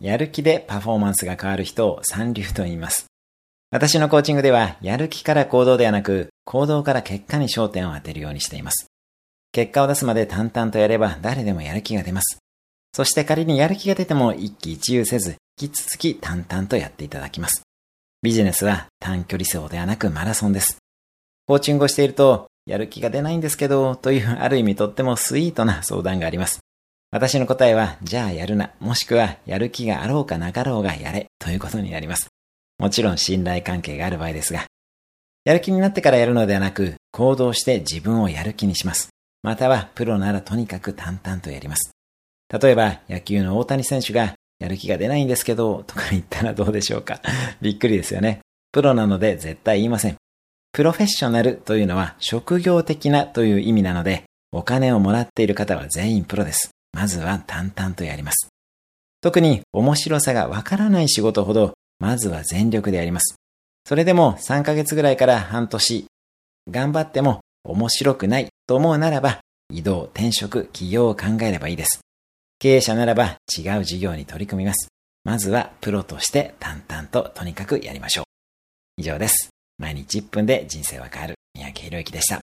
やる気でパフォーマンスが変わる人を三流と言います。私のコーチングでは、やる気から行動ではなく、行動から結果に焦点を当てるようにしています。結果を出すまで淡々とやれば誰でもやる気が出ます。そして仮にやる気が出ても一喜一憂せず、引き続き淡々とやっていただきます。ビジネスは短距離走ではなくマラソンです。コーチングをしていると、やる気が出ないんですけど、というある意味とってもスイートな相談があります。私の答えは、じゃあやるな、もしくはやる気があろうかなかろうがやれ、ということになります。もちろん信頼関係がある場合ですが、やる気になってからやるのではなく、行動して自分をやる気にします。または、プロならとにかく淡々とやります。例えば、野球の大谷選手が、やる気が出ないんですけど、とか言ったらどうでしょうか。びっくりですよね。プロなので絶対言いません。プロフェッショナルというのは職業的なという意味なので、お金をもらっている方は全員プロです。まずは淡々とやります。特に面白さがわからない仕事ほど、まずは全力でやります。それでも3ヶ月ぐらいから半年、頑張っても面白くないと思うならば、移動、転職、起業を考えればいいです。経営者ならば違う事業に取り組みます。まずはプロとして淡々ととにかくやりましょう。以上です。毎日1分で人生は変わる。三宅宏之でした。